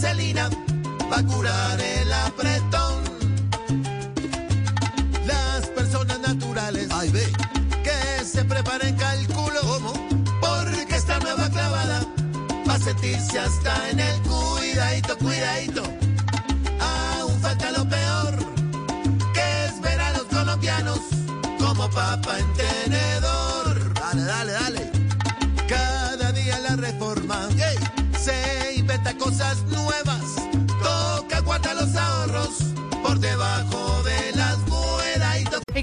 vaselina va a curar el apretón. Las personas naturales, ay ve, que se preparen cálculo, ¿cómo? Porque esta nueva clavada va a sentirse hasta en el cuidadito, cuidadito. Aún falta lo peor, que es ver a los colombianos como papa en tenedor. Dale, dale, dale. Cada día la reforma se y vete a cosas nuevas. Toca, guarda los ahorros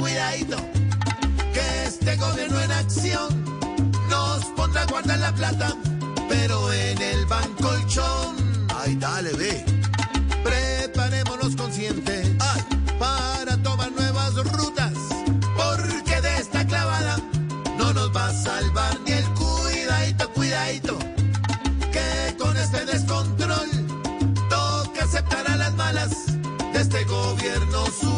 Cuidadito, que este gobierno en acción nos pondrá a guardar la plata, pero en el banco colchón. Ay, dale, ve. Preparémonos conscientes ay, para tomar nuevas rutas, porque de esta clavada no nos va a salvar ni el cuidadito, cuidadito, que con este descontrol toca aceptar a las malas de este gobierno su rol.